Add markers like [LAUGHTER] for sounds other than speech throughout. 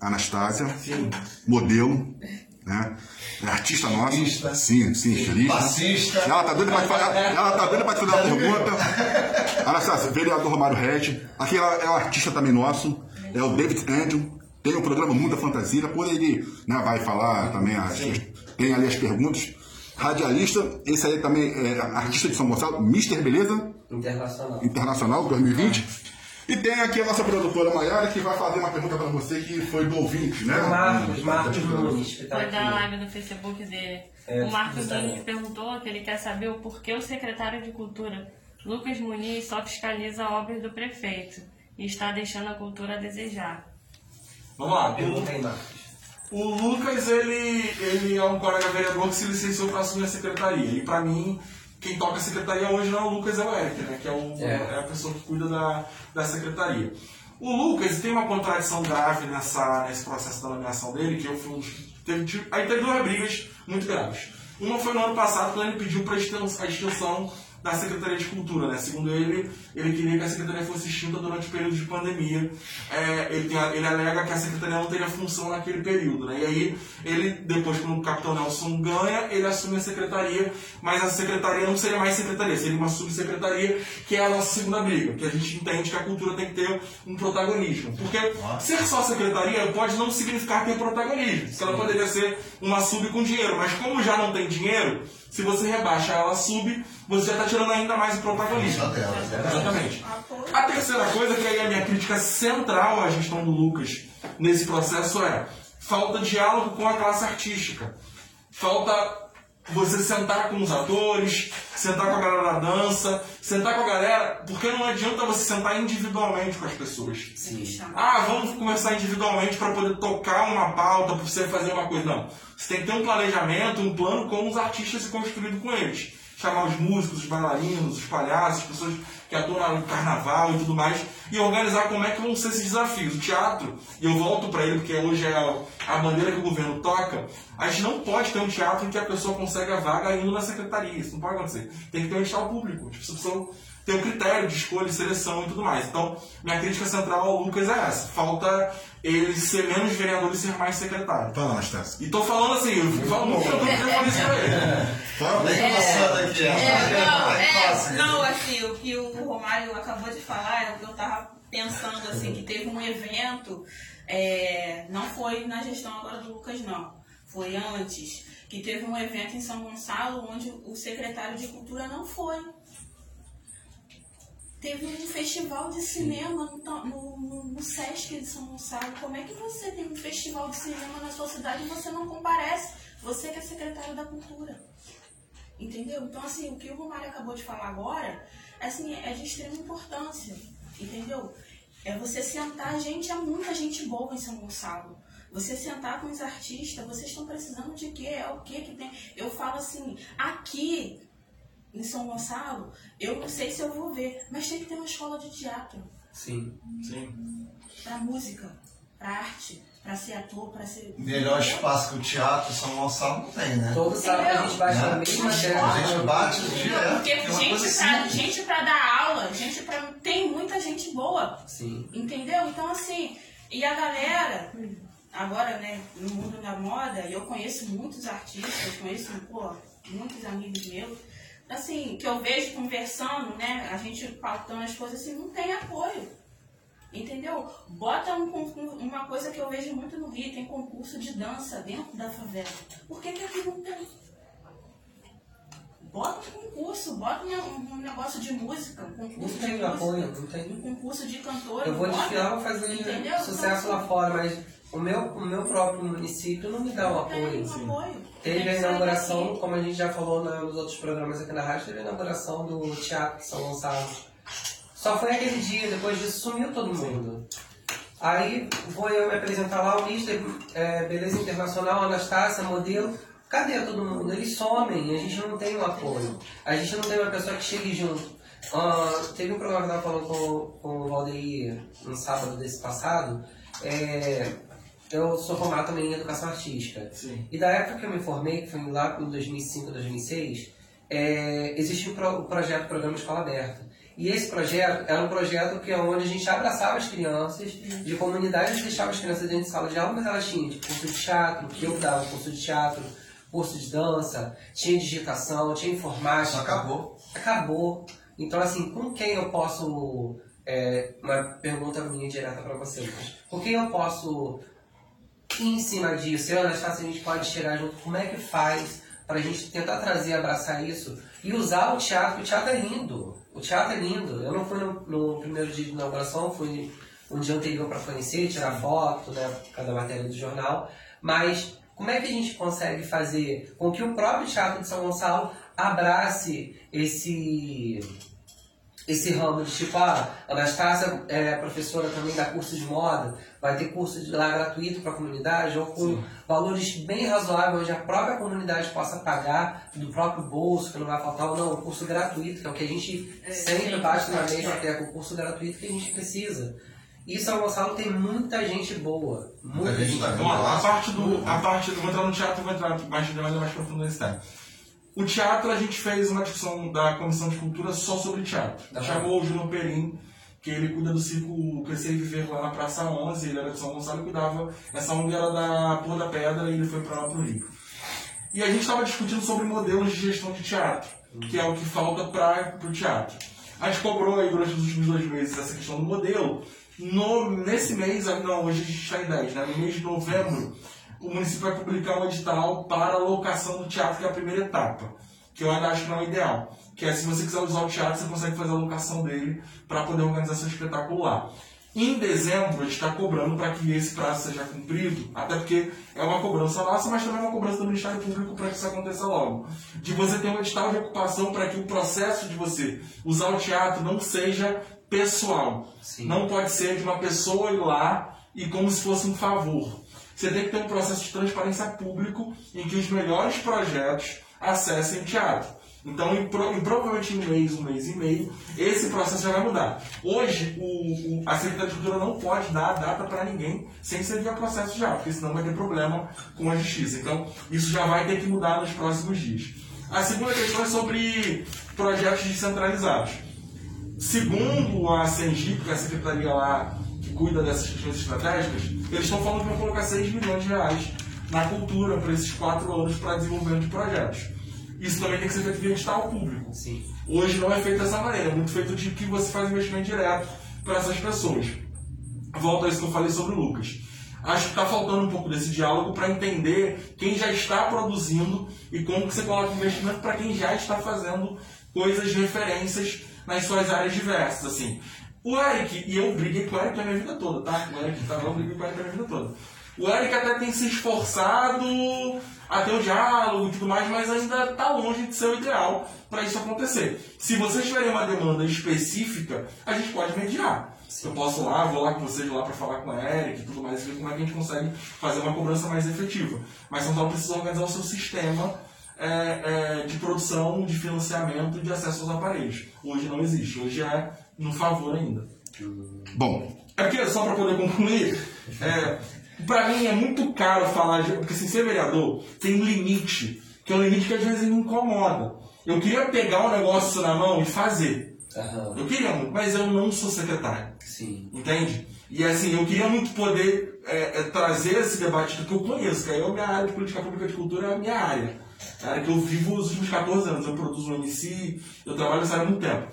Anastácia, modelo, né? É artista nossa. Estilista. Sim, sim, estilista. Passista. Ela tá doida pra te falar, ela tá doida pra te fazer uma pergunta. Anastácia, vereador Romário Red. Aqui ela é um artista também nosso, é o David Andrew. Tem o programa Mundo da Fantasia, por ele né, vai falar também, as, tem ali as perguntas. Radialista, esse aí também é artista de São Gonçalo, Mr. Beleza Internacional. Internacional 2020. E tem aqui a nossa produtora Maiara que vai fazer uma pergunta para você que foi do ouvinte, né? Marcos, Marcos Nunes, que tá Foi da live do Facebook dele. É, o Marcos tá Nunes perguntou que ele quer saber o porquê o secretário de Cultura, Lucas Muniz, só fiscaliza obras do prefeito e está deixando a cultura a desejar. Vamos lá. Pergunta aí, Marcos. O Lucas, ele, ele é um colega vereador que se licenciou para assumir a secretaria. E para mim, quem toca a secretaria hoje não é o Lucas, é o Eric, né? Que é, o, É. é a pessoa que cuida da, da secretaria. O Lucas tem uma contradição grave nessa, nesse processo da nomeação dele, que eu fui um dos- teve, Aí teve duas brigas muito graves. Uma foi no ano passado, quando ele pediu para a extensão da Secretaria de Cultura, né? Segundo ele, ele queria que a Secretaria fosse extinta durante o período de pandemia. É, ele, tem ele alega que a Secretaria não teria função naquele período, né? E aí, ele, depois que o Capitão Nelson ganha, ele assume a Secretaria, mas a Secretaria não seria mais Secretaria, seria uma subsecretaria, que é a nossa segunda briga, que a gente entende que a cultura tem que ter um protagonismo. Porque ser só Secretaria pode não significar ter protagonismo, porque ela poderia ser uma sub com dinheiro, mas como já não tem dinheiro, se você rebaixa ela sub, você já está tirando ainda mais o protagonismo. Dela. Exatamente. A terceira coisa, que aí é a minha crítica central à gestão do Lucas nesse processo é falta de diálogo com a classe artística. Falta você sentar com os atores, sentar com a galera da dança, sentar com a galera, porque não adianta você sentar individualmente com as pessoas. Sim. Ah, vamos conversar individualmente para poder tocar uma pauta, para você fazer uma coisa. Não. Você tem que ter um planejamento, um plano com os artistas e construído com eles. Chamar os músicos, os bailarinos, os palhaços, as pessoas que atuam no carnaval e tudo mais, e organizar como é que vão ser esses desafios. O teatro, e eu volto para ele porque hoje é a- bandeira que o governo toca, a gente não pode ter um teatro em que a pessoa consegue a vaga indo na secretaria. Isso não pode acontecer. Tem que ter um edital público. Tipo, a pessoa tem um critério de escolha e seleção e tudo mais. Então, minha crítica central ao Lucas é essa. Falta ele ser menos vereador e ser mais secretário. Fala, Anastácia. E tô falando assim, eu falo muito eu tô falando isso pra ele. Ó. É, não, é, passa. não, assim, o que o Romário acabou de falar é o que eu tava pensando, assim, que teve um evento, é, não foi na gestão agora do Lucas, não, foi antes, que teve um evento em São Gonçalo onde o secretário de Cultura não foi. Teve um festival de cinema no, no, no Sesc de São Gonçalo. Como é que você tem um festival de cinema na sua cidade e você não comparece? Você que é secretário da Cultura. Entendeu? Então, assim, o que o Romário acabou de falar agora, assim, é de extrema importância. Entendeu? É você sentar, gente, há muita gente boa em São Gonçalo. Você sentar com os artistas, vocês estão precisando de quê? É o que que tem? Eu falo assim, aqui em São Gonçalo, eu não sei se eu vou ver, mas tem que ter uma escola de teatro Sim. Sim. para música, para arte, para ser ator, para ser. Melhor espaço que o teatro São Gonçalo não tem, né? Todo sábado a gente bate na Né? mesma A terra. gente bate direto. Porque é uma gente pra, gente pra dar aula, gente pra. Tem muita gente boa. Sim. Entendeu? Então, assim, e a galera, agora, né, no mundo da moda, eu conheço muitos artistas, eu conheço, pô, muitos amigos meus, assim, que eu vejo conversando, né, a gente pautando as coisas, assim, não tem apoio. Entendeu? Bota um, uma coisa que eu vejo muito no Rio, tem concurso de dança dentro da favela. Por que, que aqui não tem? Bota um concurso, bota um, um negócio de música, um Não concurso de tem música apoio, não tem. um concurso de cantor. Eu vou bota, desfilar, vou fazer entendeu? sucesso Então, lá fora, mas o meu, o meu próprio município não me dá o não apoio. um apoio. Teve a inauguração, como a gente já falou na- nos outros programas aqui na rádio, teve a inauguração do Teatro de São Gonçalo. Só foi aquele dia, depois disso sumiu todo mundo. Aí vou eu me apresentar lá, o Mister, é, Beleza Internacional, Anastácia, modelo. Cadê todo mundo? Eles somem, a gente não tem o apoio. A gente não tem uma pessoa que chegue junto. Ah, teve um programa que eu falando com, com o Valdeir no sábado desse passado. é, eu sou formado também em educação artística. Sim. E da época que eu me formei, que foi lá em 2005, 2006, é, existia o, pro, o projeto Programa Escola Aberta. E esse projeto era um projeto que é onde a gente abraçava as crianças de comunidades, deixava as crianças dentro de sala de aula, mas elas tinham tipo, curso de teatro, que eu dava curso de teatro, curso de dança, tinha digitação, tinha informática. Isso acabou. Acabou. Então, assim, com quem eu posso. é, uma pergunta minha direta para você, Lucas. Com quem eu posso ir em cima disso? Eu, Anastácia, a gente pode chegar junto. Como é que faz para a gente tentar trazer, abraçar isso e usar o teatro? O teatro é lindo. O teatro é lindo. Eu não fui no, no primeiro dia de inauguração, fui um dia anterior para conhecer, tirar foto, né, por causa da matéria do jornal. Mas como é que a gente consegue fazer com que o próprio Teatro de São Gonçalo abrace esse esse ramo de tipo, ah, a Anastácia é professora também dá curso de moda, vai ter curso de lá gratuito para a comunidade, ou com valores bem razoáveis, onde a própria comunidade possa pagar do próprio bolso, que não vai faltar, ou não, um curso gratuito, que é o que a gente sempre sim. bate na mesa, que é o curso gratuito que a gente precisa. E São Gonçalo tem muita gente boa, muita Muita gente gente Vamos lá, a parte do. A parte do. Vou entrar no teatro, vou entrar mais, mais, mais profundo nesse tema. O teatro, a gente fez uma discussão da Comissão de Cultura só sobre teatro. Tá. Chamou o Júnior Perim, que ele cuida do circo Crescer e Viver lá na Praça 11, ele era de São Gonçalo e cuidava. Essa ONG era da Pôr da Pedra e ele foi para lá pro Rio. E a gente estava discutindo sobre modelos de gestão de teatro, que é o que falta para o teatro. A gente cobrou aí durante os últimos dois meses essa questão do modelo. No, nesse mês, não, hoje a gente está em 10, né? no mês de novembro, o município vai publicar um edital para a locação do teatro, que é a primeira etapa, que eu ainda acho que não é ideal. Que é se você quiser usar o teatro, você consegue fazer a locação dele para poder organizar seu espetáculo lá. Em dezembro, a gente está cobrando para que esse prazo seja cumprido, até porque é uma cobrança nossa, mas também é uma cobrança do Ministério Público para que isso aconteça logo. De você ter um edital de ocupação para que o processo de você usar o teatro não seja pessoal. Sim. Não pode ser de uma pessoa ir lá e como se fosse um favor. Você tem que ter um processo de transparência público em que os melhores projetos acessem o teatro. Então, em, em provavelmente um mês, um mês e meio, esse processo já vai mudar. Hoje, o, o- a Secretaria de Cultura não pode dar a data para ninguém sem ser via processo já, porque senão vai ter problema com a justiça. Então, isso já vai ter que mudar nos próximos dias. A segunda questão é sobre projetos descentralizados. Segundo a Sengic, que é a secretaria lá cuida dessas questões estratégicas, eles estão falando que vão colocar 6 milhões de reais na cultura para esses quatro anos para desenvolvimento de projetos. Isso também tem que ser feito via edital público. Sim. Hoje não é feito dessa maneira, é muito feito de que você faz investimento direto para essas pessoas. Volto a isso que eu falei sobre o Lucas. Acho que está faltando um pouco desse diálogo para entender quem já está produzindo e como que você coloca investimento para quem já está fazendo coisas de referências nas suas áreas diversas. Assim. O Eric, e eu briguei com o Eric a minha vida toda, tá? O Eric tá eu briguei com o Eric a minha vida toda. O Eric até tem se esforçado a ter o diálogo e tudo mais, mas ainda está longe de ser o ideal para isso acontecer. Se vocês tiverem uma demanda específica, a gente pode mediar. Eu posso lá, vou lá com vocês lá para falar com o Eric e tudo mais, ver como é que a gente consegue fazer uma cobrança mais efetiva. Mas São Paulo precisa organizar o seu sistema é, é, de produção, de financiamento de acesso aos aparelhos. Hoje não existe, hoje é no favor ainda. Bom, É porque, só para poder concluir, é, para mim é muito caro falar de. Porque assim, ser vereador tem um limite, que é um limite que às vezes me incomoda. Eu queria pegar um negócio na mão e fazer. Aham. Eu queria muito, mas eu não sou secretário. Sim. Entende? E assim, eu queria muito poder é, é, trazer esse debate do que eu conheço, que aí a minha área de política pública de cultura é a minha área. É área que eu vivo os últimos 14 anos. Eu produzo um MC, eu trabalho nessa área há muito tempo.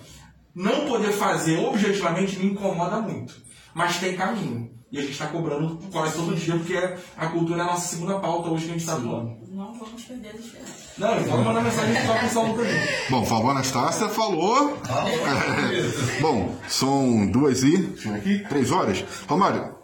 Não poder fazer objetivamente me incomoda muito. Mas tem caminho. E a gente está cobrando quase todo dia, porque a cultura é a nossa segunda pauta hoje que a gente está atuando. Não vamos perder a esperança. Não, eu vou mandar mensagem que está pensando pra mim. bom, falou a Anastácia, falou. [LAUGHS] Bom, são duas e. Aqui. Três horas. Romário,